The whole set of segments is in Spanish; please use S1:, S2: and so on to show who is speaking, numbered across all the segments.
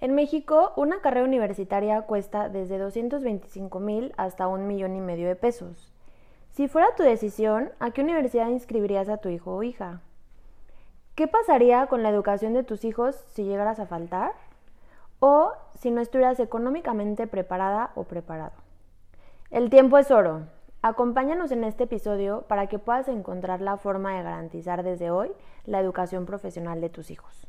S1: En México, una carrera universitaria cuesta desde 225 mil hasta un millón y medio de pesos. Si fuera tu decisión, ¿a qué universidad inscribirías a tu hijo o hija? ¿Qué pasaría con la educación de tus hijos si llegaras a faltar? ¿O si no estuvieras económicamente preparada o preparado? El tiempo es oro. Acompáñanos en este episodio para que puedas encontrar la forma de garantizar desde hoy la educación profesional de tus hijos.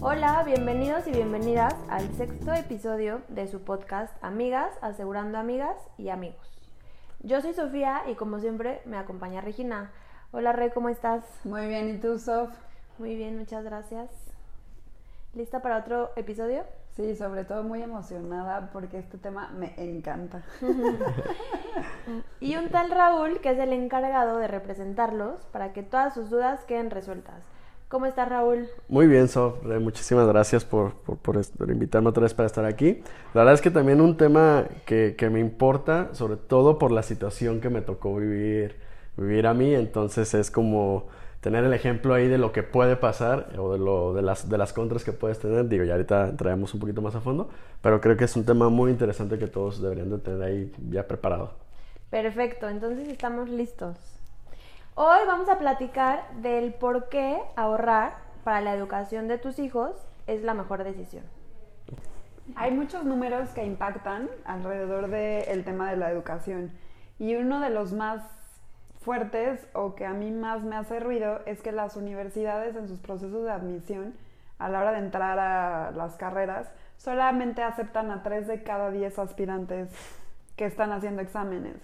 S1: Hola, bienvenidos y bienvenidas al sexto episodio de su podcast Amigas Asegurando Amigas y Amigos. Yo soy Sofía y como siempre me acompaña Regina. Hola Re, ¿cómo estás?
S2: Muy bien, ¿y tú, Sof?
S1: Muy bien, muchas gracias. ¿Lista para otro episodio?
S2: Sí, sobre todo muy emocionada porque este tema me encanta.
S1: Y un tal Raúl que es el encargado de representarlos para que todas sus dudas queden resueltas. ¿Cómo estás Raúl?
S3: Muy bien, Sof. Eh, Muchísimas gracias por, por, por invitarme otra vez para estar aquí. La verdad es que también un tema que, que me importa, sobre todo por la situación que me tocó vivir, vivir a mí. Entonces es como tener el ejemplo ahí de lo que puede pasar o de, lo, de, las, de las contras que puedes tener. Digo, ya ahorita entraremos un poquito más a fondo, pero creo que es un tema muy interesante que todos deberían de tener ahí ya preparado.
S1: Perfecto, entonces estamos listos. Hoy vamos a platicar del por qué ahorrar para la educación de tus hijos es la mejor decisión.
S2: Hay muchos números que impactan alrededor del tema de la educación y uno de los más fuertes o que a mí más me hace ruido es que las universidades en sus procesos de admisión a la hora de entrar a las carreras solamente aceptan a 3 de cada 10 aspirantes que están haciendo exámenes.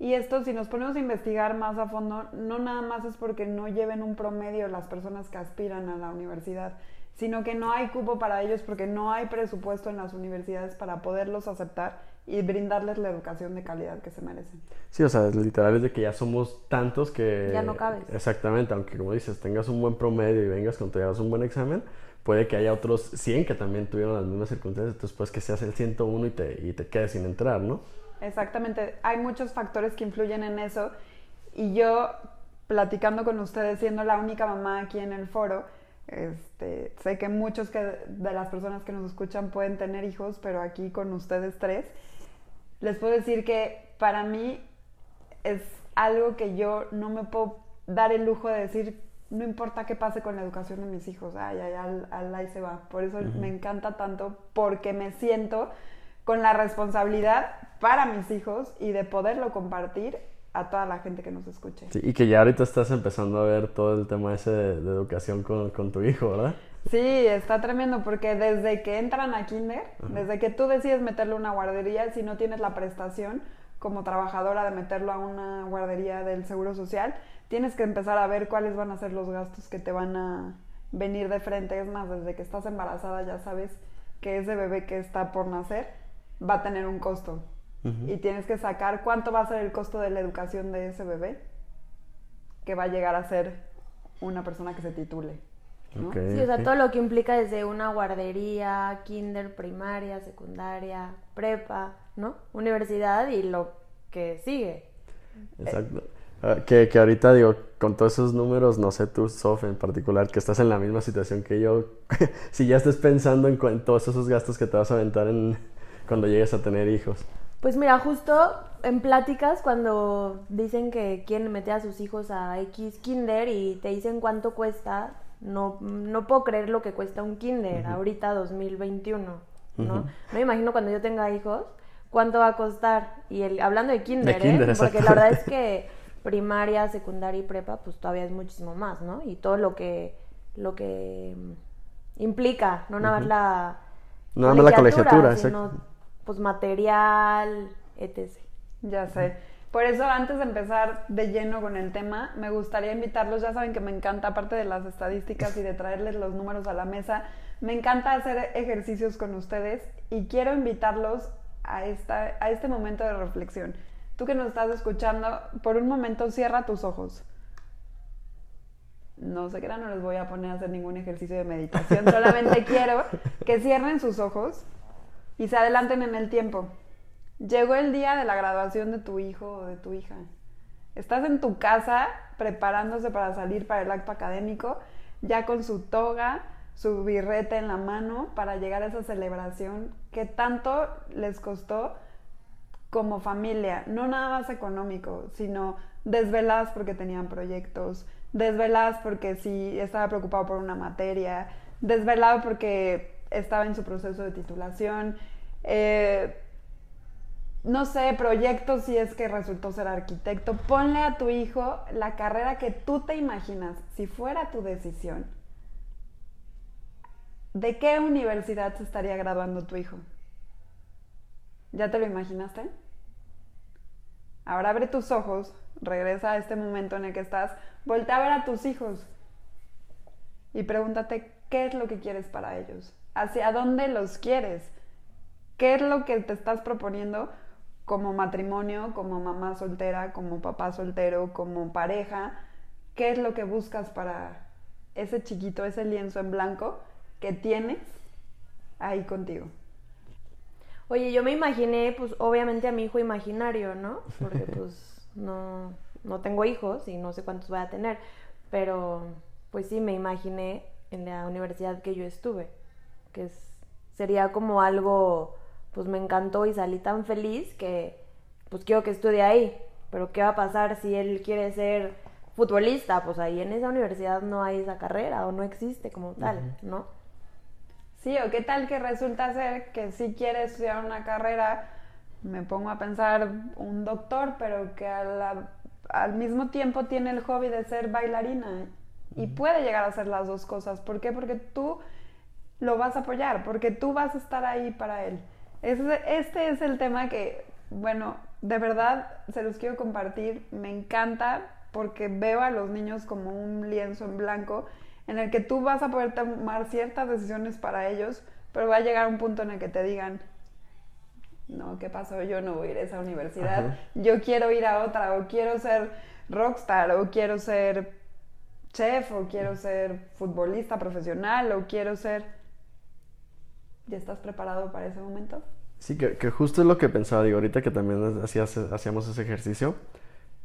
S2: Y esto, si nos ponemos a investigar más a fondo, no nada más es porque no lleven un promedio las personas que aspiran a la universidad, sino que no hay cupo para ellos porque no hay presupuesto en las universidades para poderlos aceptar y brindarles la educación de calidad que se merecen.
S3: Sí, o sea, literal es de que ya somos tantos que...
S1: Ya no cabes.
S3: Exactamente, aunque como dices, tengas un buen promedio y vengas con te hagas un buen examen, puede que haya otros 100 que también tuvieron las mismas circunstancias, entonces pues que seas el 101 y te, y te quedes sin entrar, ¿no?
S2: Exactamente, hay muchos factores que influyen en eso. Y yo platicando con ustedes, siendo la única mamá aquí en el foro, este, sé que muchos que, de las personas que nos escuchan pueden tener hijos, pero aquí con ustedes tres, les puedo decir que para mí es algo que yo no me puedo dar el lujo de decir, no importa qué pase con la educación de mis hijos, ay, ay, al, al ahí se va. Por eso me encanta tanto, porque me siento con la responsabilidad para mis hijos y de poderlo compartir a toda la gente que nos escuche.
S3: Sí, y que ya ahorita estás empezando a ver todo el tema ese de, de educación con, con tu hijo, ¿verdad?
S2: Sí, está tremendo porque desde que entran a kinder, desde que tú decides meterlo a una guardería, si no tienes la prestación como trabajadora de meterlo a una guardería del Seguro Social, tienes que empezar a ver cuáles van a ser los gastos que te van a venir de frente. Es más, desde que estás embarazada ya sabes que ese bebé que está por nacer va a tener un costo. Y tienes que sacar cuánto va a ser el costo de la educación de ese bebé que va a llegar a ser una persona que se titule.
S1: Sí, o sea, todo lo que implica desde una guardería, kinder, primaria, secundaria, prepa, ¿no? Universidad y lo que sigue.
S3: Exacto. Ah, Que, que ahorita digo, con todos esos números, no sé tú, Sof, en particular, que estás en la misma situación que yo, si ya estés pensando en, en todos esos gastos que te vas a aventar en, cuando llegues a tener hijos.
S1: Pues mira, justo en pláticas cuando dicen que quieren meter a sus hijos a X kinder y te dicen cuánto cuesta, no, no puedo creer lo que cuesta un kinder ahorita 2021, ¿no? No me imagino cuando yo tenga hijos cuánto va a costar. Y el, hablando de kinder, ¿eh?
S3: kinder,
S1: porque la verdad es que primaria, secundaria y prepa pues todavía es muchísimo más, ¿no? Y todo lo que, lo que implica, no nada más la
S3: No nada más la colegiatura,
S1: sino
S3: exacto.
S1: Pues material, etc.
S2: Ya sé. Por eso, antes de empezar de lleno con el tema, me gustaría invitarlos, ya saben que me encanta, aparte de las estadísticas y de traerles los números a la mesa, me encanta hacer ejercicios con ustedes y quiero invitarlos a, esta, a este momento de reflexión. Tú que nos estás escuchando, por un momento cierra tus ojos. No sé qué no les voy a poner a hacer ningún ejercicio de meditación, solamente quiero que cierren sus ojos y se adelanten en el tiempo. Llegó el día de la graduación de tu hijo o de tu hija. Estás en tu casa preparándose para salir para el acto académico, ya con su toga, su birrete en la mano para llegar a esa celebración que tanto les costó como familia, no nada más económico, sino desveladas porque tenían proyectos, desveladas porque sí estaba preocupado por una materia, desvelado porque estaba en su proceso de titulación, eh, no sé, proyectos si es que resultó ser arquitecto. Ponle a tu hijo la carrera que tú te imaginas, si fuera tu decisión. ¿De qué universidad se estaría graduando tu hijo? ¿Ya te lo imaginaste? Ahora abre tus ojos, regresa a este momento en el que estás, voltea a ver a tus hijos y pregúntate qué es lo que quieres para ellos, hacia dónde los quieres, qué es lo que te estás proponiendo como matrimonio, como mamá soltera, como papá soltero, como pareja, qué es lo que buscas para ese chiquito, ese lienzo en blanco que tienes ahí contigo.
S1: Oye, yo me imaginé, pues obviamente a mi hijo imaginario, ¿no? Porque pues no, no tengo hijos y no sé cuántos voy a tener, pero pues sí me imaginé en la universidad que yo estuve, que es, sería como algo, pues me encantó y salí tan feliz que pues quiero que estudie ahí, pero ¿qué va a pasar si él quiere ser futbolista? Pues ahí en esa universidad no hay esa carrera o no existe como tal, ¿no?
S2: Sí, o qué tal que resulta ser que si quiere estudiar una carrera, me pongo a pensar un doctor, pero que al mismo tiempo tiene el hobby de ser bailarina y puede llegar a hacer las dos cosas. ¿Por qué? Porque tú lo vas a apoyar, porque tú vas a estar ahí para él. Este es el tema que, bueno, de verdad se los quiero compartir. Me encanta porque veo a los niños como un lienzo en blanco en el que tú vas a poder tomar ciertas decisiones para ellos, pero va a llegar un punto en el que te digan, no, ¿qué pasó? Yo no voy a ir a esa universidad, yo quiero ir a otra, o quiero ser rockstar, o quiero ser chef, o quiero ser futbolista profesional, o quiero ser... ¿Ya estás preparado para ese momento?
S3: Sí, que, justo es lo que pensaba, digo, ahorita que también hacíamos ese ejercicio,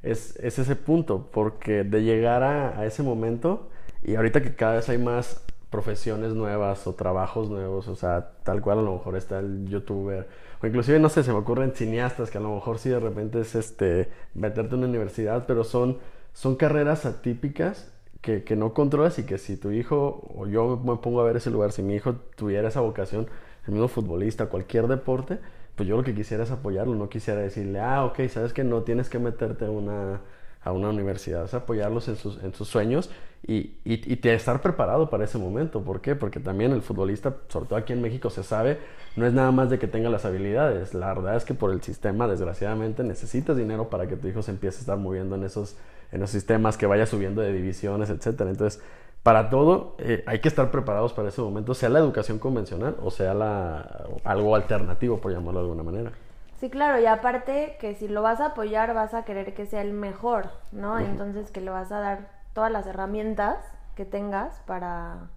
S3: es, ese punto, porque de llegar a ese momento, y ahorita que cada vez hay más profesiones nuevas o trabajos nuevos, o sea, tal cual a lo mejor está el youtuber, o inclusive, no sé, se me ocurren cineastas que a lo mejor sí de repente es este, meterte en una universidad, pero son, son carreras atípicas que, no controlas y que si tu hijo, o yo me pongo a ver ese lugar, si mi hijo tuviera esa vocación, el mismo futbolista, cualquier deporte, pues yo lo que quisiera es apoyarlo, no quisiera decirle, ah, ok, sabes que no tienes que meterte a una a una universidad, es apoyarlos en sus, en sus sueños y, y, y, estar preparado para ese momento. ¿Por qué? Porque también el futbolista, sobre todo aquí en México, se sabe, no es nada más de que tenga las habilidades. La verdad es que por el sistema, desgraciadamente, necesitas dinero para que tu hijo se empiece a estar moviendo en esos, en los sistemas, que vaya subiendo de divisiones, etcétera. Entonces, para todo eh, hay que estar preparados para ese momento, sea la educación convencional o sea la, algo alternativo, por llamarlo de alguna manera.
S1: Sí, claro, y aparte que si lo vas a apoyar vas a querer que sea el mejor, ¿no? Entonces que le vas a dar todas las herramientas que tengas para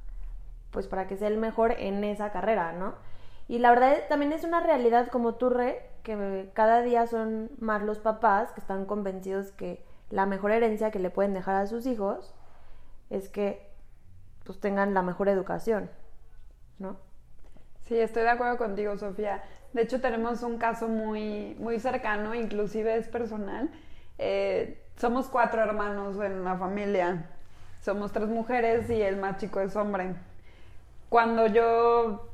S1: pues para que sea el mejor en esa carrera, ¿no? Y la verdad también es una realidad como tú, Re, que cada día son más los papás que están convencidos que la mejor herencia que le pueden dejar a sus hijos es que pues tengan la mejor educación, ¿no?
S2: Sí, estoy de acuerdo contigo, Sofía. De hecho, tenemos un caso muy, muy cercano, inclusive es personal. Eh, somos cuatro hermanos en la familia. Somos tres mujeres y el más chico es hombre. Cuando yo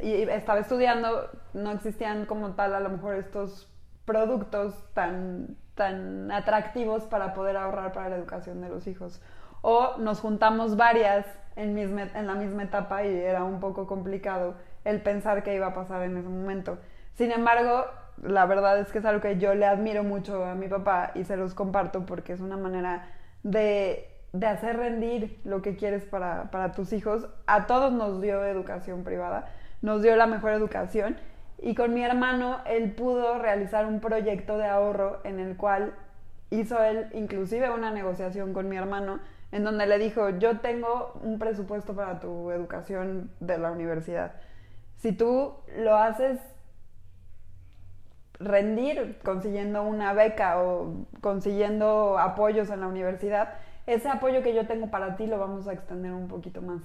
S2: estaba estudiando, no existían como tal a lo mejor estos productos tan, tan atractivos para poder ahorrar para la educación de los hijos. O nos juntamos varias en, en la misma etapa y era un poco complicado el pensar qué iba a pasar en ese momento. Sin embargo, la verdad es que es algo que yo le admiro mucho a mi papá y se los comparto porque es una manera de, de hacer rendir lo que quieres para, para tus hijos. A todos nos dio educación privada, nos dio la mejor educación y con mi hermano él pudo realizar un proyecto de ahorro en el cual hizo él inclusive una negociación con mi hermano en donde le dijo, yo tengo un presupuesto para tu educación de la universidad. Si tú lo haces rendir consiguiendo una beca o consiguiendo apoyos en la universidad, ese apoyo que yo tengo para ti lo vamos a extender un poquito más.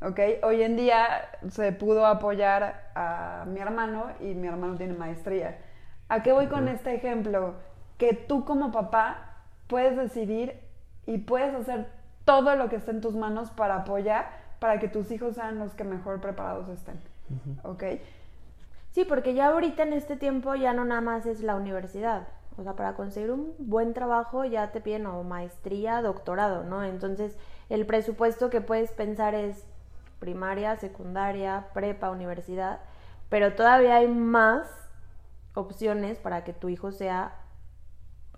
S2: ¿Ok? Hoy en día se pudo apoyar a mi hermano y mi hermano tiene maestría. ¿A qué voy con este ejemplo? Que tú como papá puedes decidir y puedes hacer todo lo que esté en tus manos para apoyar para que tus hijos sean los que mejor preparados estén. ¿Ok?
S1: Sí, porque ya ahorita en este tiempo ya no nada más es la universidad. O sea, para conseguir un buen trabajo ya te piden o maestría, doctorado, ¿no? Entonces, el presupuesto que puedes pensar es primaria, secundaria, prepa, universidad, pero todavía hay más opciones para que tu hijo sea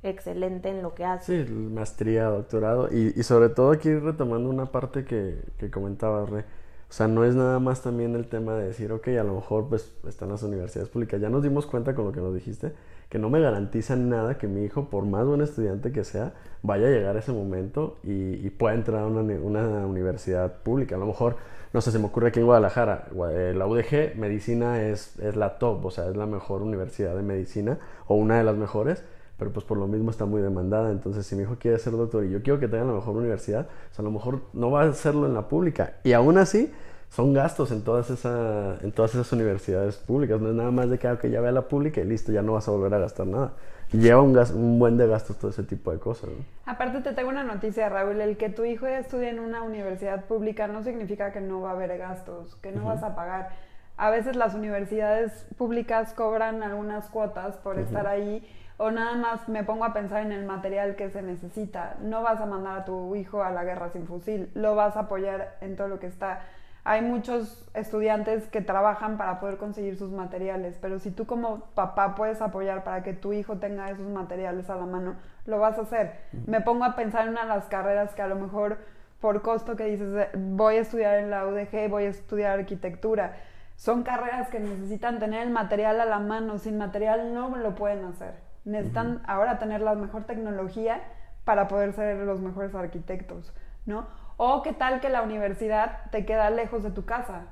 S1: excelente en lo que hace.
S3: Sí, maestría, doctorado y, y sobre todo aquí retomando una parte que, que comentabas, Re o sea, no es nada más también el tema de decir, ok, a lo mejor pues están las universidades públicas. Ya nos dimos cuenta con lo que nos dijiste, que no me garantiza nada que mi hijo, por más buen estudiante que sea, vaya a llegar a ese momento y, pueda entrar a una, universidad pública. A lo mejor, no sé, se me ocurre aquí en Guadalajara, eh, la UDG, medicina es, es la top, o sea, es la mejor universidad de medicina o una de las mejores pero pues por lo mismo está muy demandada. Entonces, si mi hijo quiere ser doctor y yo quiero que tenga la mejor universidad, pues a lo mejor no va a hacerlo en la pública. Y aún así, son gastos en todas, esa, en todas esas universidades públicas. No es nada más de que, ah, que ya vea la pública y listo, ya no vas a volver a gastar nada. lleva un, un buen de gastos todo ese tipo de cosas.
S2: Aparte, te tengo una noticia, Raúl. El que tu hijo estudie en una universidad pública no significa que no va a haber gastos, que no vas a pagar. A veces las universidades públicas cobran algunas cuotas por estar ahí o nada más me pongo a pensar en el material que se necesita. No vas a mandar a tu hijo a la guerra sin fusil, lo vas a apoyar en todo lo que está. Hay muchos estudiantes que trabajan para poder conseguir sus materiales, pero si tú como papá puedes apoyar para que tu hijo tenga esos materiales a la mano, lo vas a hacer. Me pongo a pensar en una de las carreras que a lo mejor por costo que dices, voy a estudiar en la UDG, voy a estudiar arquitectura. Son carreras que necesitan tener el material a la mano, sin material no lo pueden hacer necesitan ahora tener la mejor tecnología para poder ser los mejores arquitectos, ¿no? O qué tal que la universidad te queda lejos de tu casa,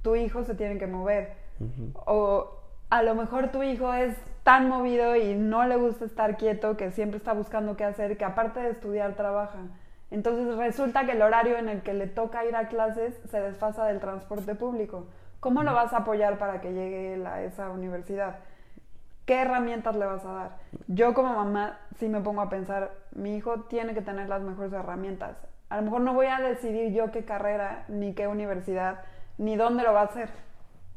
S2: tu hijo se tiene que mover, o a lo mejor tu hijo es tan movido y no le gusta estar quieto que siempre está buscando qué hacer, que aparte de estudiar trabaja. Entonces resulta que el horario en el que le toca ir a clases se desfasa del transporte público. ¿Cómo lo vas a apoyar para que llegue a esa universidad? ¿Qué herramientas le vas a dar? Yo como mamá sí me pongo a pensar, mi hijo tiene que tener las mejores herramientas. A lo mejor no voy a decidir yo qué carrera, ni qué universidad, ni dónde lo va a hacer,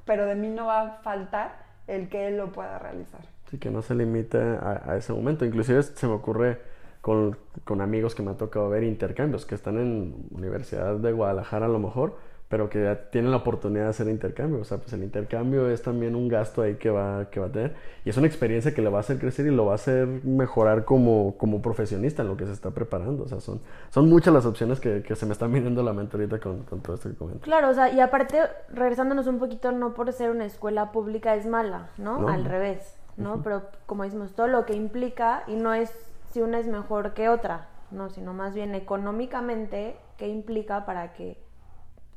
S2: pero de mí no va a faltar el que él lo pueda realizar.
S3: Sí, que no se limite a, ese momento. Inclusive se me ocurre con, con amigos que me ha tocado ver intercambios, que están en Universidad de Guadalajara a lo mejor, pero que ya tienen la oportunidad de hacer intercambio. O sea, pues el intercambio es también un gasto ahí que va, que va a tener. Y es una experiencia que le va a hacer crecer y lo va a hacer mejorar como, como profesionista en lo que se está preparando. O sea, son, son muchas las opciones que, que se me están viniendo a la mente ahorita con, con, todo esto que comento.
S1: Claro, o sea, y aparte, regresándonos un poquito, no por ser una escuela pública es mala, ¿no? Al revés, ¿no? Pero como decimos, todo lo que implica, y no es si una es mejor que otra, no, sino más bien económicamente, qué implica para que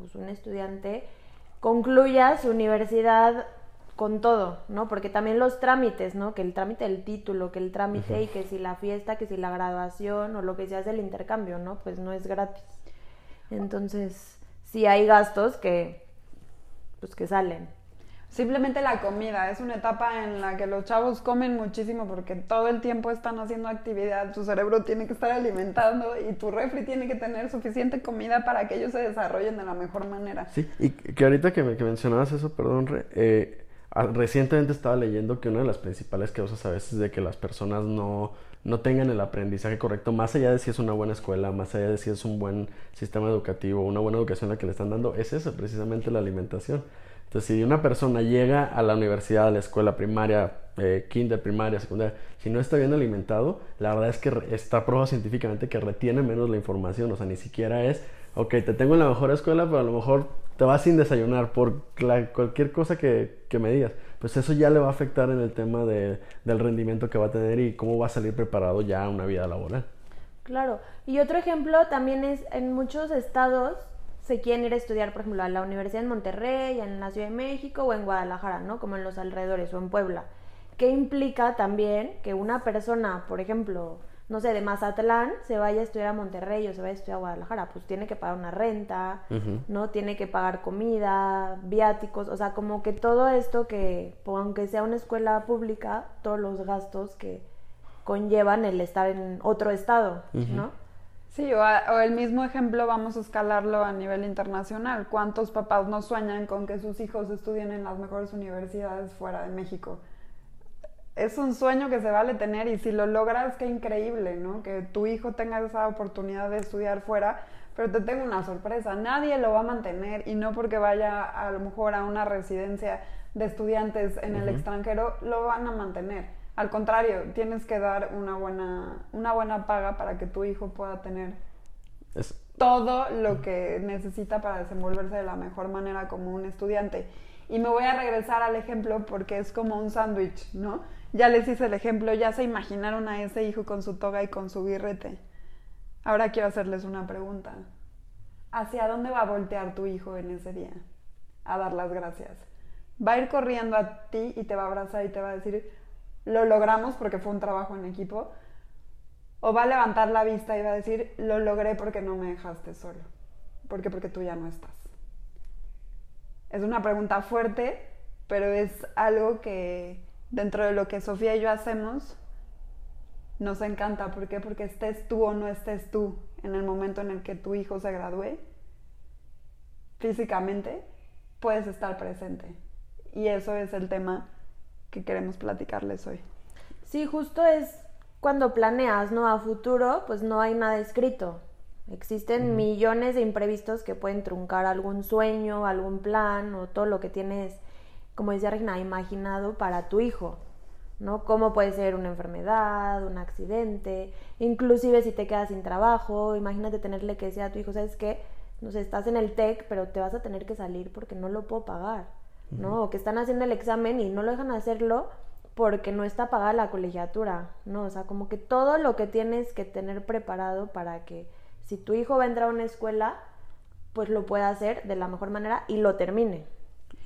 S1: pues, un estudiante concluya su universidad con todo, ¿no? Porque también los trámites, ¿no? Que el trámite del título, que el trámite y que si la fiesta, que si la graduación o lo que se hace el intercambio, ¿no? Pues no es gratis. Entonces, sí hay gastos que, pues que salen.
S2: Simplemente la comida, es una etapa en la que los chavos comen muchísimo porque todo el tiempo están haciendo actividad, su cerebro tiene que estar alimentando y tu refri tiene que tener suficiente comida para que ellos se desarrollen de la mejor manera.
S3: Sí, y que ahorita que, me, mencionabas eso, perdón, eh, recientemente estaba leyendo que una de las principales causas a veces de que las personas no, no tengan el aprendizaje correcto, más allá de si es una buena escuela, más allá de si es un buen sistema educativo, una buena educación la que le están dando, es eso, precisamente la alimentación. Entonces, si una persona llega a la universidad, a la escuela primaria, eh, kinder, primaria, secundaria, si no está bien alimentado, la verdad es que está probado científicamente que retiene menos la información, o sea, ni siquiera es, ok, te tengo en la mejor escuela, pero a lo mejor te vas sin desayunar por cualquier cosa que, que, me digas, pues eso ya le va a afectar en el tema de, del rendimiento que va a tener y cómo va a salir preparado ya a una vida laboral.
S1: Claro, y otro ejemplo también es en muchos estados se quieren ir a estudiar, por ejemplo, a la Universidad en Monterrey, en la Ciudad de México o en Guadalajara, ¿no? Como en los alrededores o en Puebla. ¿Qué implica también que una persona, por ejemplo, no sé, de Mazatlán, se vaya a estudiar a Monterrey o se vaya a estudiar a Guadalajara? Pues tiene que pagar una renta, ¿no? Tiene que pagar comida, viáticos, o sea, como que todo esto que, aunque sea una escuela pública, todos los gastos que conllevan el estar en otro estado, ¿no?
S2: Sí, o, el mismo ejemplo vamos a escalarlo a nivel internacional. ¿Cuántos papás no sueñan con que sus hijos estudien en las mejores universidades fuera de México? Es un sueño que se vale tener y si lo logras, qué increíble, ¿no? Que tu hijo tenga esa oportunidad de estudiar fuera, pero te tengo una sorpresa, nadie lo va a mantener y no porque vaya a lo mejor a una residencia de estudiantes en el extranjero, lo van a mantener al contrario, tienes que dar una buena, una buena paga para que tu hijo pueda tener todo lo que necesita para desenvolverse de la mejor manera como un estudiante. Y me voy a regresar al ejemplo porque es como un sándwich, ¿no? Ya les hice el ejemplo, ya se imaginaron a ese hijo con su toga y con su birrete. Ahora quiero hacerles una pregunta. ¿Hacia dónde va a voltear tu hijo en ese día? A dar las gracias. Va a ir corriendo a ti y te va a abrazar y te va a decir, lo logramos porque fue un trabajo en equipo, o va a levantar la vista y va a decir, lo logré porque no me dejaste solo, porque porque tú ya no estás. Es una pregunta fuerte, pero es algo que dentro de lo que Sofía y yo hacemos nos encanta. ¿Por qué? Porque estés tú o no estés tú en el momento en el que tu hijo se gradúe, físicamente puedes estar presente. Y eso es el tema que queremos platicarles hoy.
S1: Sí, justo es cuando planeas, ¿no? A futuro, pues no hay nada escrito. Existen millones de imprevistos que pueden truncar algún sueño, algún plan o todo lo que tienes, como decía Regina, imaginado para tu hijo, ¿no? Cómo puede ser una enfermedad, un accidente, inclusive si te quedas sin trabajo, imagínate tenerle que decir a tu hijo, ¿sabes qué? No sé, estás en el TEC, pero te vas a tener que salir porque no lo puedo pagar. ¿no? O que están haciendo el examen y no lo dejan hacerlo porque no está pagada la colegiatura, ¿no? O sea, como que todo lo que tienes que tener preparado para que si tu hijo va a entrar a una escuela, pues lo pueda hacer de la mejor manera y lo termine.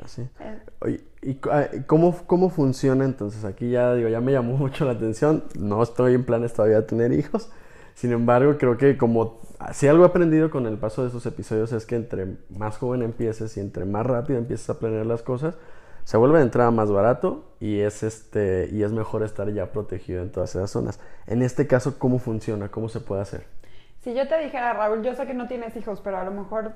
S3: Así. Eh. Oye, ¿y ah, cómo, cómo funciona entonces? Aquí ya digo, ya me llamó mucho la atención. No estoy en planes todavía de tener hijos. Sin embargo, creo que como si algo he aprendido con el paso de esos episodios es que entre más joven empieces y entre más rápido empieces a planear las cosas, se vuelve de entrada más barato y es este y es mejor estar ya protegido en todas esas zonas. En este caso, ¿cómo funciona? ¿Cómo se puede hacer?
S2: Si yo te dijera, Raúl, yo sé que no tienes hijos, pero a lo mejor,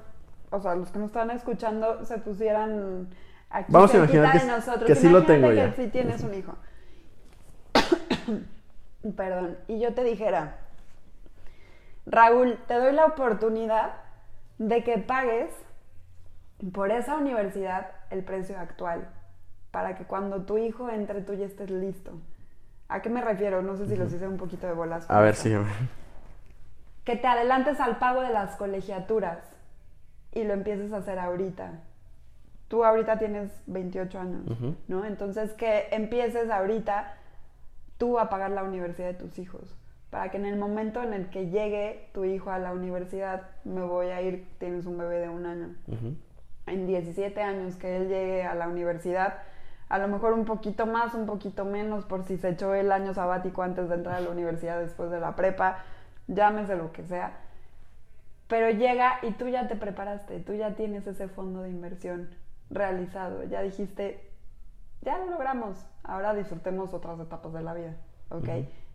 S2: o sea, los que nos están escuchando se pusieran aquí
S3: Vamos a imaginar que, nosotros. que sí lo tengo ya.
S2: si tienes un hijo. Perdón. Y yo te dijera, Raúl, te doy la oportunidad de que pagues por esa universidad el precio actual, para que cuando tu hijo entre tú ya estés listo. ¿A qué me refiero? No sé si los hice un poquito de bolas.
S3: A ver, sí.
S2: Que te adelantes al pago de las colegiaturas y lo empieces a hacer ahorita. Tú ahorita tienes 28 años, ¿no? Entonces que empieces ahorita tú a pagar la universidad de tus hijos para que en el momento en el que llegue tu hijo a la universidad, me voy a ir, tienes un bebé de un año, en 17 años que él llegue a la universidad, a lo mejor un poquito más, un poquito menos, por si se echó el año sabático antes de entrar a la universidad después de la prepa, llámese lo que sea. Pero llega y tú ya te preparaste, tú ya tienes ese fondo de inversión realizado, ya dijiste, ya lo logramos, ahora disfrutemos otras etapas de la vida, ¿ok?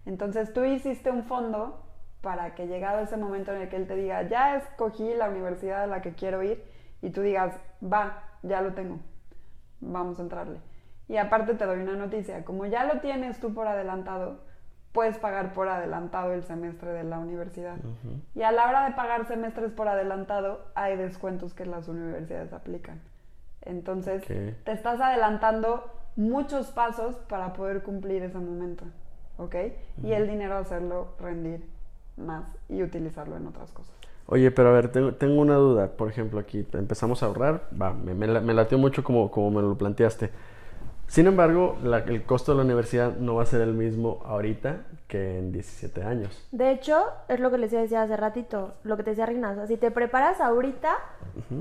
S2: Entonces tú hiciste un fondo para que llegado ese momento en el que él te diga, ya escogí la universidad a la que quiero ir, y tú digas, va, ya lo tengo, vamos a entrarle. Y aparte te doy una noticia, como ya lo tienes tú por adelantado, puedes pagar por adelantado el semestre de la universidad. Y a la hora de pagar semestres por adelantado, hay descuentos que las universidades aplican. Entonces, te estás adelantando muchos pasos para poder cumplir ese momento, ¿ok? Y el dinero hacerlo rendir más y utilizarlo en otras cosas.
S3: Oye, pero a ver, tengo, una duda. Por ejemplo, aquí empezamos a ahorrar, va, me, me, latió mucho como, como me lo planteaste. Sin embargo, el costo de la universidad no va a ser el mismo ahorita que en 17 años.
S1: De hecho, es lo que les decía hace ratito, lo que te decía Rignaza, si te preparas ahorita,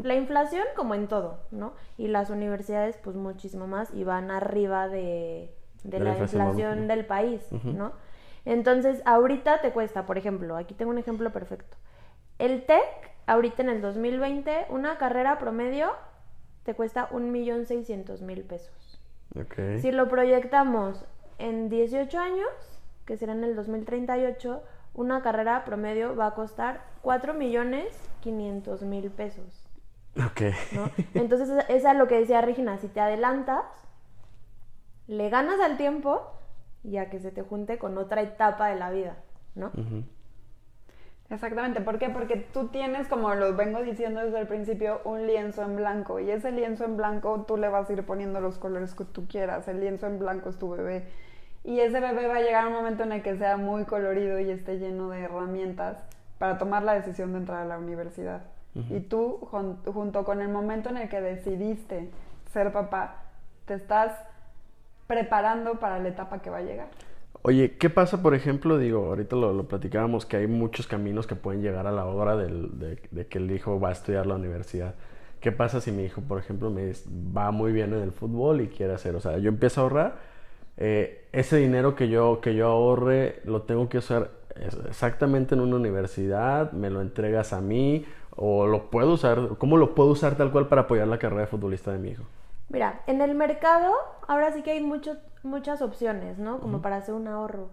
S1: la inflación como en todo, ¿no? Y las universidades pues muchísimo más y van arriba de, la, inflación, del país, ¿no? Entonces, ahorita te cuesta, por ejemplo, aquí tengo un ejemplo perfecto. El TEC, ahorita en el 2020, una carrera promedio te cuesta un millón pesos. Si lo proyectamos en 18 años, que será en el 2038, una carrera promedio va a costar 4 millones 500 mil pesos.
S3: Ok.
S1: Entonces, es a lo que decía Regina, si te adelantas, le ganas al tiempo y a que se te junte con otra etapa de la vida, ¿no?
S2: Exactamente, ¿por qué? Porque tú tienes, como lo vengo diciendo desde el principio, un lienzo en blanco y ese lienzo en blanco tú le vas a ir poniendo los colores que tú quieras, el lienzo en blanco es tu bebé y ese bebé va a llegar a un momento en el que sea muy colorido y esté lleno de herramientas para tomar la decisión de entrar a la universidad. Y tú, junto con el momento en el que decidiste ser papá, te estás preparando para la etapa que va a llegar.
S3: Oye, ¿qué pasa, por ejemplo? Digo, ahorita lo, platicábamos que hay muchos caminos que pueden llegar a la hora de, que el hijo va a estudiar la universidad. ¿Qué pasa si mi hijo, por ejemplo, me va muy bien en el fútbol y quiere hacer? O sea, yo empiezo a ahorrar, eh, ese dinero que yo, que yo ahorre lo tengo que usar exactamente en una universidad, me lo entregas a mí o lo puedo usar, ¿cómo lo puedo usar tal cual para apoyar la carrera de futbolista de mi hijo?
S1: Mira, en el mercado ahora sí que hay mucho, muchas opciones, ¿no? Como para hacer un ahorro.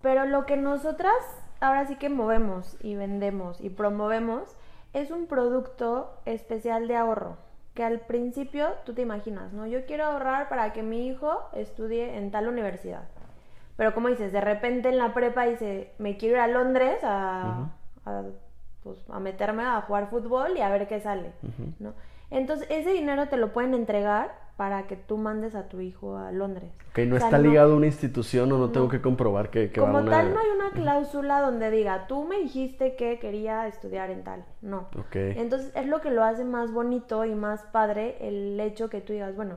S1: Pero lo que nosotras ahora sí que movemos y vendemos y promovemos es un producto especial de ahorro. Que al principio tú te imaginas, ¿no? Yo quiero ahorrar para que mi hijo estudie en tal universidad. Pero como dices, de repente en la prepa dice, me quiero ir a Londres a, pues, a meterme a jugar fútbol y a ver qué sale, ¿no? Entonces, ese dinero te lo pueden entregar para que tú mandes a tu hijo a Londres.
S3: Que no está ligado a una institución o no, tengo que comprobar que, que
S1: Como tal, no hay una cláusula donde diga, tú me dijiste que quería estudiar en tal. No. Entonces, es lo que lo hace más bonito y más padre el hecho que tú digas, bueno,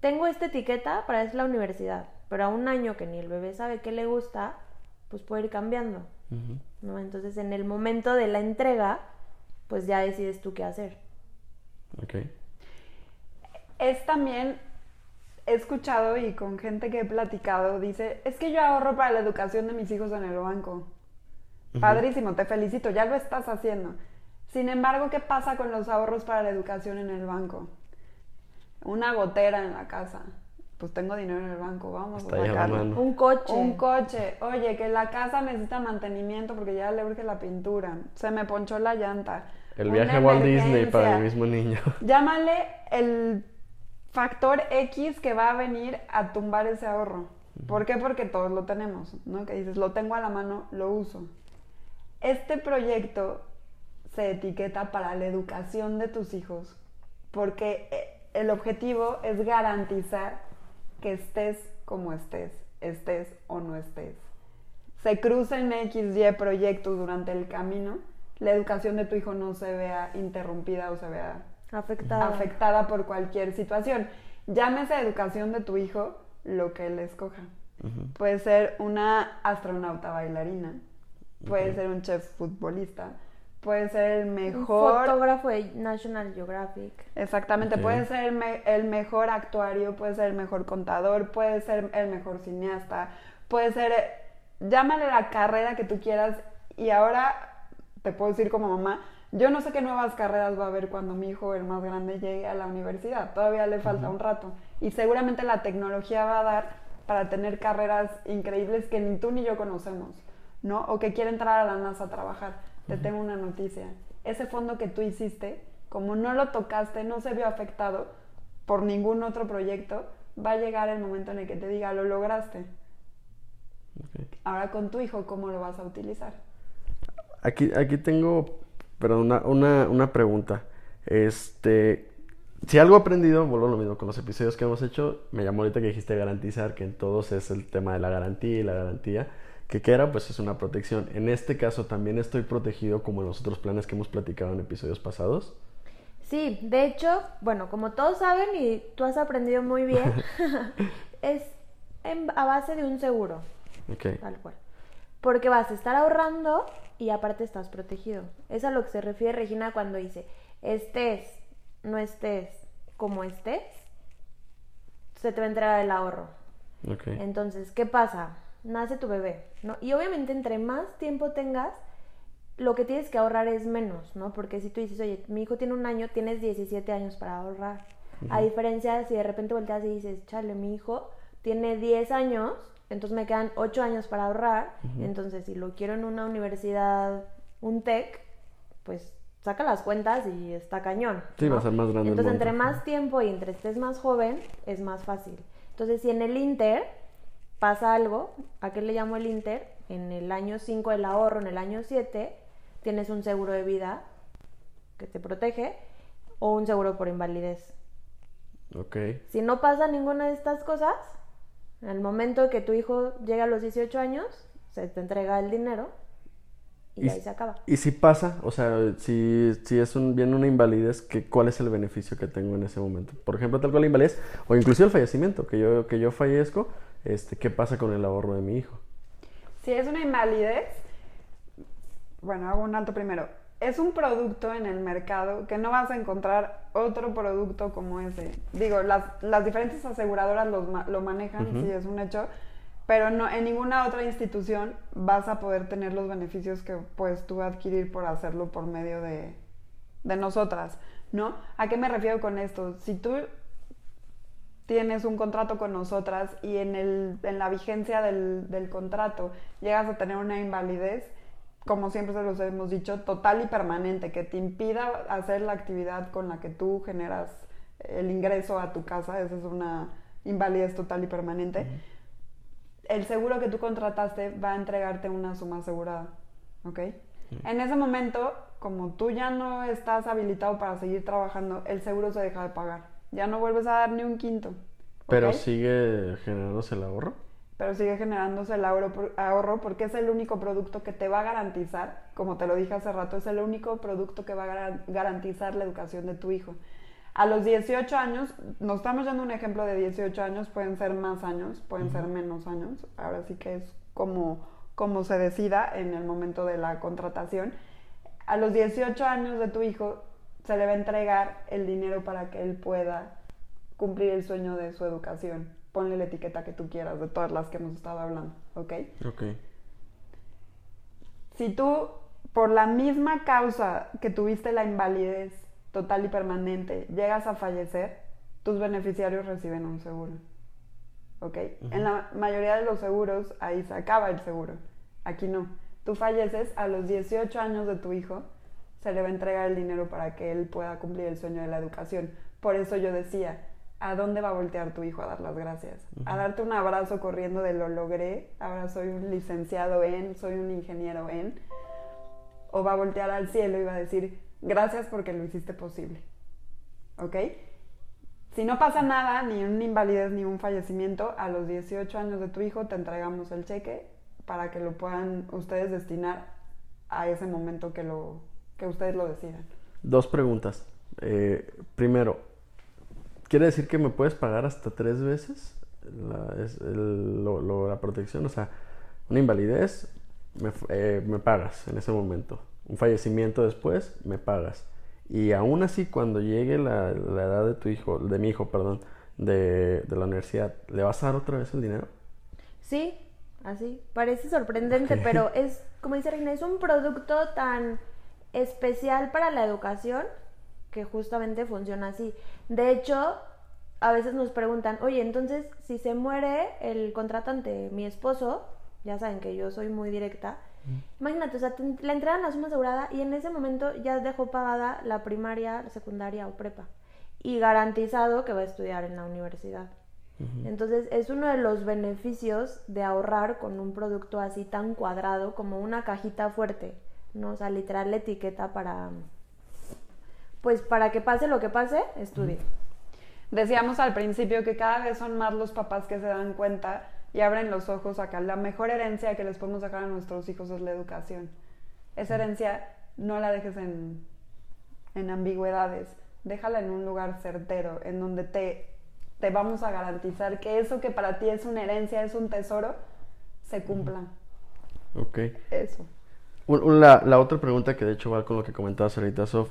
S1: tengo esta etiqueta para es la universidad, pero a un año que ni el bebé sabe qué le gusta, pues puede ir cambiando. ¿no? Entonces, en el momento de la entrega, pues ya decides tú qué hacer.
S2: Es también, he escuchado y con gente que he platicado, dice, es que yo ahorro para la educación de mis hijos en el banco. Padrísimo, te felicito, ya lo estás haciendo. Sin embargo, ¿qué pasa con los ahorros para la educación en el banco? Una gotera en la casa. Pues tengo dinero en el banco, vamos a sacarlo.
S1: Un coche.
S2: Un coche. Oye, que la casa necesita mantenimiento porque ya le urge la pintura. Se me ponchó la llanta
S3: el viaje a Walt Disney para el mismo niño.
S2: Llámale el factor X que va a venir a tumbar ese ahorro. ¿Por qué? Porque todos lo tenemos, ¿no? Que dices, lo tengo a la mano, lo uso. Este proyecto se etiqueta para la educación de tus hijos, porque eh, el objetivo es garantizar que estés como estés, estés o no estés. Se crucen X, Y proyectos durante el camino la educación de tu hijo no se vea interrumpida o se vea
S1: afectada,
S2: afectada por cualquier situación. Llámese educación de tu hijo lo que él escoja. Puede ser una astronauta bailarina, puede ser un chef futbolista, puede ser el mejor...
S1: Un fotógrafo de National Geographic.
S2: Exactamente, puede ser el, mejor actuario, puede ser el mejor contador, puede ser el mejor cineasta, puede ser... Llámale la carrera que tú quieras y ahora te puedo decir como mamá, yo no sé qué nuevas carreras va a haber cuando mi hijo, el más grande, llegue a la universidad. Todavía le falta un rato. Y seguramente la tecnología va a dar para tener carreras increíbles que ni tú ni yo conocemos, ¿no? O que quiere entrar a la NASA a trabajar. Te tengo una noticia. Ese fondo que tú hiciste, como no lo tocaste, no se vio afectado por ningún otro proyecto, va a llegar el momento en el que te diga, lo lograste. Ahora con tu hijo, ¿cómo lo vas a utilizar?
S3: Aquí, aquí tengo, perdón, una, una, una pregunta. Este, si algo he aprendido, vuelvo a lo mismo con los episodios que hemos hecho, me llamó ahorita que dijiste garantizar, que en todos es el tema de la garantía y la garantía, que qué era, pues es una protección. En este caso también estoy protegido como en los otros planes que hemos platicado en episodios pasados.
S1: Sí, de hecho, bueno, como todos saben y tú has aprendido muy bien, es a base de un seguro.
S3: Ok.
S1: Tal cual. Porque vas a estar ahorrando y aparte estás protegido. Es a lo que se refiere Regina cuando dice, estés, no estés, como estés, se te va a entregar el ahorro. Entonces, ¿qué pasa? Nace tu bebé, ¿no? Y obviamente entre más tiempo tengas, lo que tienes que ahorrar es menos, ¿no? Porque si tú dices, oye, mi hijo tiene un año, tienes 17 años para ahorrar. A diferencia de si de repente volteas y dices, chale, mi hijo tiene 10 años, entonces me quedan 8 años para ahorrar. Entonces, si lo quiero en una universidad, un TEC, pues saca las cuentas y está cañón.
S3: Sí,
S1: ¿no?
S3: va a ser más grande
S1: Entonces, entre más tiempo y entre estés más joven, es más fácil. Entonces, si en el Inter pasa algo, ¿a qué le llamo el Inter? En el año 5 el ahorro, en el año 7 tienes un seguro de vida que te protege o un seguro por invalidez.
S3: Ok.
S1: Si no pasa ninguna de estas cosas, en el momento que tu hijo llega a los 18 años, se te entrega el dinero y,
S3: Y-
S1: ahí se acaba.
S3: Y si pasa, o sea, si, si es un, bien una invalidez, ¿qué, ¿cuál es el beneficio que tengo en ese momento? Por ejemplo, tal cual la invalidez, o inclusive el fallecimiento, que yo, que yo fallezco, este, ¿qué pasa con el ahorro de mi hijo?
S2: Si es una invalidez, bueno, hago un alto primero. Es un producto en el mercado que no vas a encontrar otro producto como ese. Digo, las, las diferentes aseguradoras los lo manejan, sí, es un hecho, pero no, en ninguna otra institución vas a poder tener los beneficios que puedes tú adquirir por hacerlo por medio de, de nosotras, ¿no? ¿A qué me refiero con esto? Si tú tienes un contrato con nosotras y en, el, en la vigencia del, del contrato llegas a tener una invalidez, como siempre se los hemos dicho, total y permanente, que te impida hacer la actividad con la que tú generas el ingreso a tu casa, esa es una invalidez total y permanente, el seguro que tú contrataste va a entregarte una suma asegurada, ¿ok? En ese momento, como tú ya no estás habilitado para seguir trabajando, el seguro se deja de pagar. Ya no vuelves a dar ni un quinto.
S3: Pero sigue generándose el ahorro.
S2: Pero sigue generándose el ahorro, por- ahorro porque es el único producto que te va a garantizar, como te lo dije hace rato, es el único producto que va a garan- garantizar la educación de tu hijo. A los 18 años, nos estamos dando un ejemplo de 18 años, pueden ser más años, pueden ser menos años, ahora sí que es como, como se decida en el momento de la contratación. A los 18 años de tu hijo se le va a entregar el dinero para que él pueda cumplir el sueño de su educación. Ponle la etiqueta que tú quieras de todas las que hemos estado hablando, ¿ok?
S3: Ok.
S2: Si tú, por la misma causa que tuviste la invalidez total y permanente, llegas a fallecer, tus beneficiarios reciben un seguro, ¿ok? En la mayoría de los seguros, ahí se acaba el seguro. Aquí no. Tú falleces a los 18 años de tu hijo, se le va a entregar el dinero para que él pueda cumplir el sueño de la educación. Por eso yo decía, ¿a dónde va a voltear tu hijo a dar las gracias? A darte un abrazo corriendo de lo logré, ahora soy un licenciado en, soy un ingeniero en, o va a voltear al cielo y va a decir, gracias porque lo hiciste posible. ¿Ok? Si no pasa nada, ni una invalidez ni un fallecimiento, a los 18 años de tu hijo te entregamos el cheque para que lo puedan ustedes destinar a ese momento que, lo, que ustedes lo decidan.
S3: Dos preguntas. Eh, primero, ¿quiere decir que me puedes pagar hasta tres veces la, es- el- lo- lo- la protección? O sea, una invalidez, me, eh, me pagas en ese momento. Un fallecimiento después, me pagas. Y aún así, cuando llegue la, la edad de tu hijo, de mi hijo, perdón, de, de la universidad, ¿le vas a dar otra vez el dinero?
S1: Sí, así. Parece sorprendente,
S3: Ok.
S1: pero es, como dice Reina, es un producto tan especial para la educación que justamente funciona así. De hecho, a veces nos preguntan, oye, entonces, si se muere el contratante, mi esposo, ya saben que yo soy muy directa, imagínate, o sea, te- le entregan la suma asegurada y en ese momento ya dejó pagada la primaria, la secundaria o prepa. Y garantizado que va a estudiar en la universidad. Entonces es uno de los beneficios de ahorrar con un producto así tan cuadrado como una cajita fuerte, ¿no? O sea, literal la etiqueta para, pues para que pase lo que pase, estudie.
S2: Decíamos al principio que cada vez son más los papás que se dan cuenta y abren los ojos acá. La mejor herencia que les podemos dejar a nuestros hijos es la educación. Esa herencia no la dejes en, en ambigüedades, déjala en un lugar certero, en donde te te vamos a garantizar que eso que para ti es una herencia, es un tesoro, se cumpla.
S3: Ok.
S2: Eso.
S3: La, la otra pregunta que de hecho va con lo que comentabas ahorita, Sof,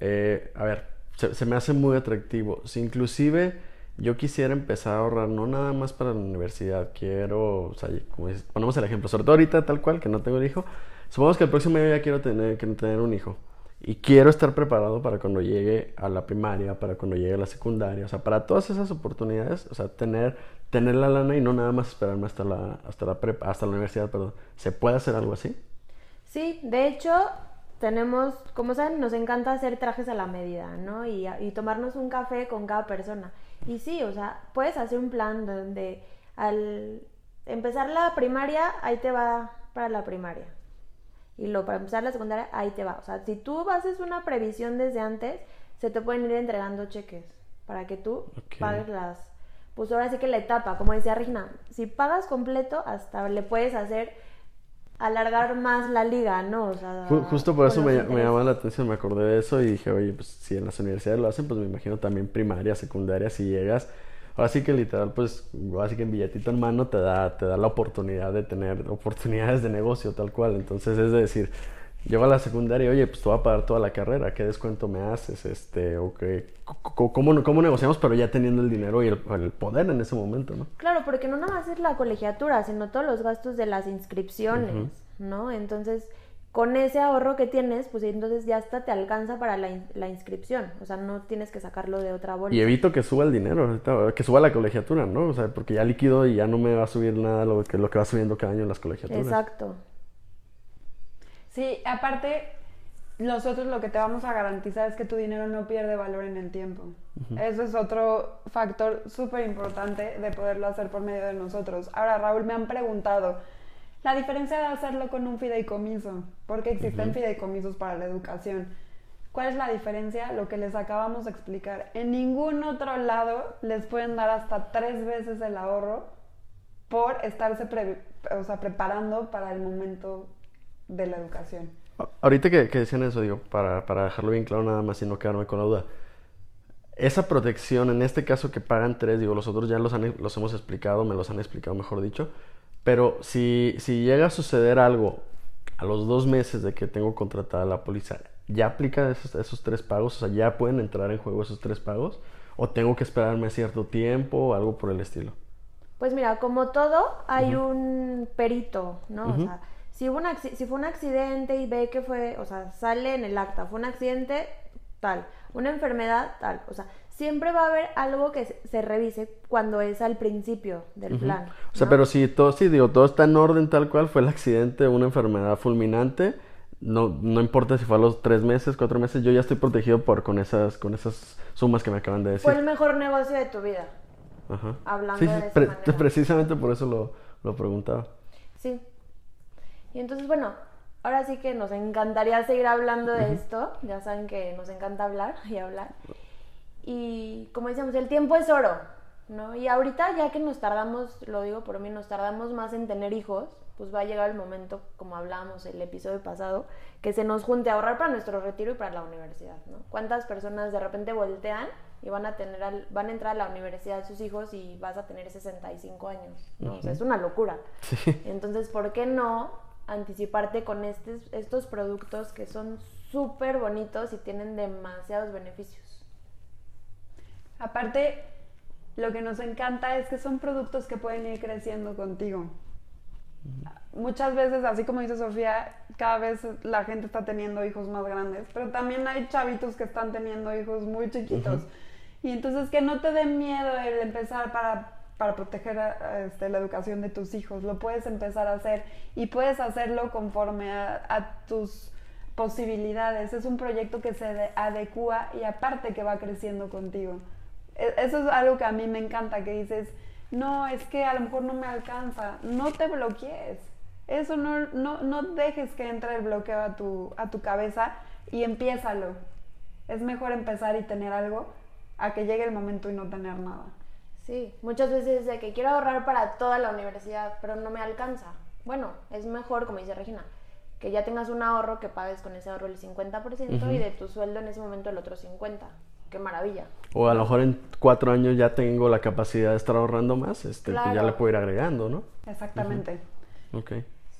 S3: eh, a ver, se, me hace muy atractivo. Si inclusive yo quisiera empezar a ahorrar, no nada más para la universidad, quiero, o sea, como ponemos el ejemplo, sobre todo ahorita tal cual, que no tengo el hijo, supongamos que el próximo año ya quiero tener, quiero tener un hijo. Y quiero estar preparado para cuando llegue a la primaria, para cuando llegue a la secundaria, o sea, para todas esas oportunidades, o sea, tener, tener la lana y no nada más esperarme hasta la, hasta la prepa, hasta la universidad, perdón. ¿Se puede hacer algo así?
S1: Sí, de hecho, tenemos, como saben, nos encanta hacer trajes a la medida, ¿no? Y, y tomarnos un café con cada persona. Y sí, o sea, puedes hacer un plan donde al empezar la primaria, ahí te va para la primaria y lo para empezar la secundaria, ahí te va. O sea, si tú haces una previsión desde antes, se te pueden ir entregando cheques para que tú pagues las. Pues ahora sí que la etapa, como decía Regina, si pagas completo, hasta le puedes hacer alargar más la liga, ¿no? O sea,
S3: Justo por eso me, me llamó la atención, me acordé de eso y dije, oye, pues si en las universidades lo hacen, pues me imagino también primaria, secundaria, si llegas ahora sí que literal, pues, así que en billetito en mano te da, te da la oportunidad de tener oportunidades de negocio tal cual. Entonces es de decir, llego a la secundaria, oye, pues te voy a pagar toda la carrera, ¿qué descuento me haces? Este, o qué, cómo, cómo negociamos, pero ya teniendo el dinero y el, poder en ese momento, ¿no?
S1: Claro, porque no nada más es la colegiatura, sino todos los gastos de las inscripciones, ¿no? Entonces con ese ahorro que tienes, pues entonces ya hasta te alcanza para la, la, inscripción. O sea, no tienes que sacarlo de otra bolsa.
S3: Y evito que suba el dinero, que suba la colegiatura, ¿no? O sea, porque ya líquido y ya no me va a subir nada lo que, lo que va subiendo cada año en las colegiaturas.
S1: Exacto.
S2: Sí, aparte, nosotros lo que te vamos a garantizar es que tu dinero no pierde valor en el tiempo. Eso es otro factor súper importante de poderlo hacer por medio de nosotros. Ahora, Raúl, me han preguntado la diferencia de hacerlo con un fideicomiso, porque existen fideicomisos para la educación. ¿Cuál es la diferencia? Lo que les acabamos de explicar. En ningún otro lado les pueden dar hasta tres veces el ahorro por estarse o sea, preparando para el momento de la educación.
S3: Ahorita que, decían eso, digo, para, para, dejarlo bien claro nada más y no quedarme con la duda. Esa protección, en este caso que pagan tres, digo, los otros ya los, han, los hemos explicado, me los han explicado mejor dicho, pero si, si llega a suceder algo a los dos meses de que tengo contratada la póliza, ¿ya aplica esos, esos tres pagos? O sea, ¿ya pueden entrar en juego esos tres pagos? ¿O tengo que esperarme cierto tiempo o algo por el estilo?
S1: Pues mira, como todo, hay un perito, ¿no? O sea, si, hubo si fue un accidente y ve que fue, o sea, sale en el acta, fue un accidente, tal, una enfermedad, tal, o sea, siempre va a haber algo que se revise cuando es al principio del plan.
S3: O sea, pero si todo, sí, digo, todo está en orden tal cual, fue el accidente, una enfermedad fulminante, no, no importa si fue a los tres meses, cuatro meses, yo ya estoy protegido por con esas, con esas sumas que me acaban de decir.
S1: Fue el mejor negocio de tu vida. Ajá. Hablando de
S3: precisamente por eso lo, lo preguntaba.
S1: Sí. Y entonces, bueno, ahora sí que nos encantaría seguir hablando de esto. Ya saben que nos encanta hablar y hablar. Y como decíamos, el tiempo es oro, ¿no? Y ahorita ya que nos tardamos, lo digo por mí, nos tardamos más en tener hijos, pues va a llegar el momento, como hablábamos el episodio pasado, que se nos junte a ahorrar para nuestro retiro y para la universidad, ¿no? ¿Cuántas personas de repente voltean y van a tener van a entrar a la universidad sus hijos y vas a tener 65 años, ¿no? O sea, es una locura. Entonces, ¿por qué no anticiparte con estos, estos productos que son súper bonitos y tienen demasiados beneficios?
S2: Aparte, lo que nos encanta es que son productos que pueden ir creciendo contigo. Muchas veces, así como dice Sofía, cada vez la gente está teniendo hijos más grandes, pero también hay chavitos que están teniendo hijos muy chiquitos. Y entonces que no te dé miedo el empezar para, para proteger este, la educación de tus hijos. Lo puedes empezar a hacer y puedes hacerlo conforme a tus posibilidades. Es un proyecto que se adecua y aparte que va creciendo contigo E- Eso es algo que a mí me encanta, que dices, no, es que a lo mejor no me alcanza, no te bloquees. Eso no, no, no dejes que entre el bloqueo a tu, a tu cabeza y empiézalo. Es mejor empezar y tener algo a que llegue el momento y no tener nada.
S1: Sí, muchas veces de que quiero ahorrar para toda la universidad, pero no me alcanza. Bueno, es mejor, como dice Regina, que ya tengas un ahorro que pagues con ese ahorro el 50% y de tu sueldo en ese momento el otro 50%. Qué maravilla.
S3: O a lo mejor en cuatro años ya tengo la capacidad de estar ahorrando más, este, pues ya le puedo ir agregando, ¿no?
S2: Exactamente.
S3: Ok.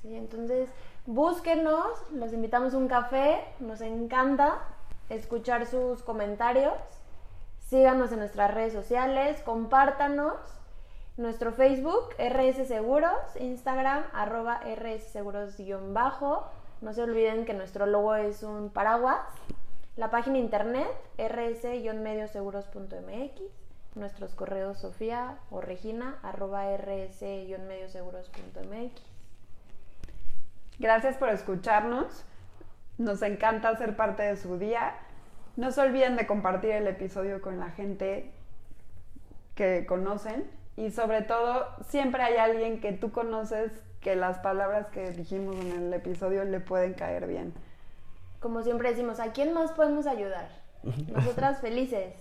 S1: Sí, entonces búsquenos, los invitamos a un café, nos encanta escuchar sus comentarios, síganos en nuestras redes sociales, compártanos, nuestro Facebook, RS Seguros, Instagram, arroba RS Seguros guion bajo, no se olviden que nuestro logo es un paraguas, la página internet, rs-medioseguros.mx, nuestros correos Sofía o Regina, arroba rs-medioseguros.mx.
S2: Gracias por escucharnos. Nos encanta ser parte de su día. No se olviden de compartir el episodio con la gente que conocen y sobre todo siempre hay alguien que tú conoces que las palabras que dijimos en el episodio le pueden caer bien.
S1: como siempre decimos, ¿a quién más podemos ayudar? Nosotras felices.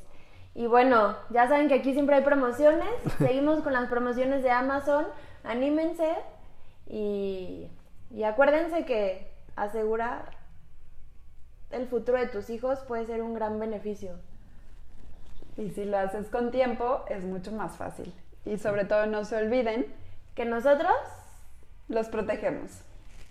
S1: Y bueno, ya saben que aquí siempre hay promociones. Seguimos con las promociones de Amazon. Anímense y, y acuérdense que asegurar el futuro de tus hijos puede ser un gran beneficio.
S2: Y si lo haces con tiempo es mucho más fácil. Y sobre todo no se olviden,
S1: Que nosotros
S2: los protegemos.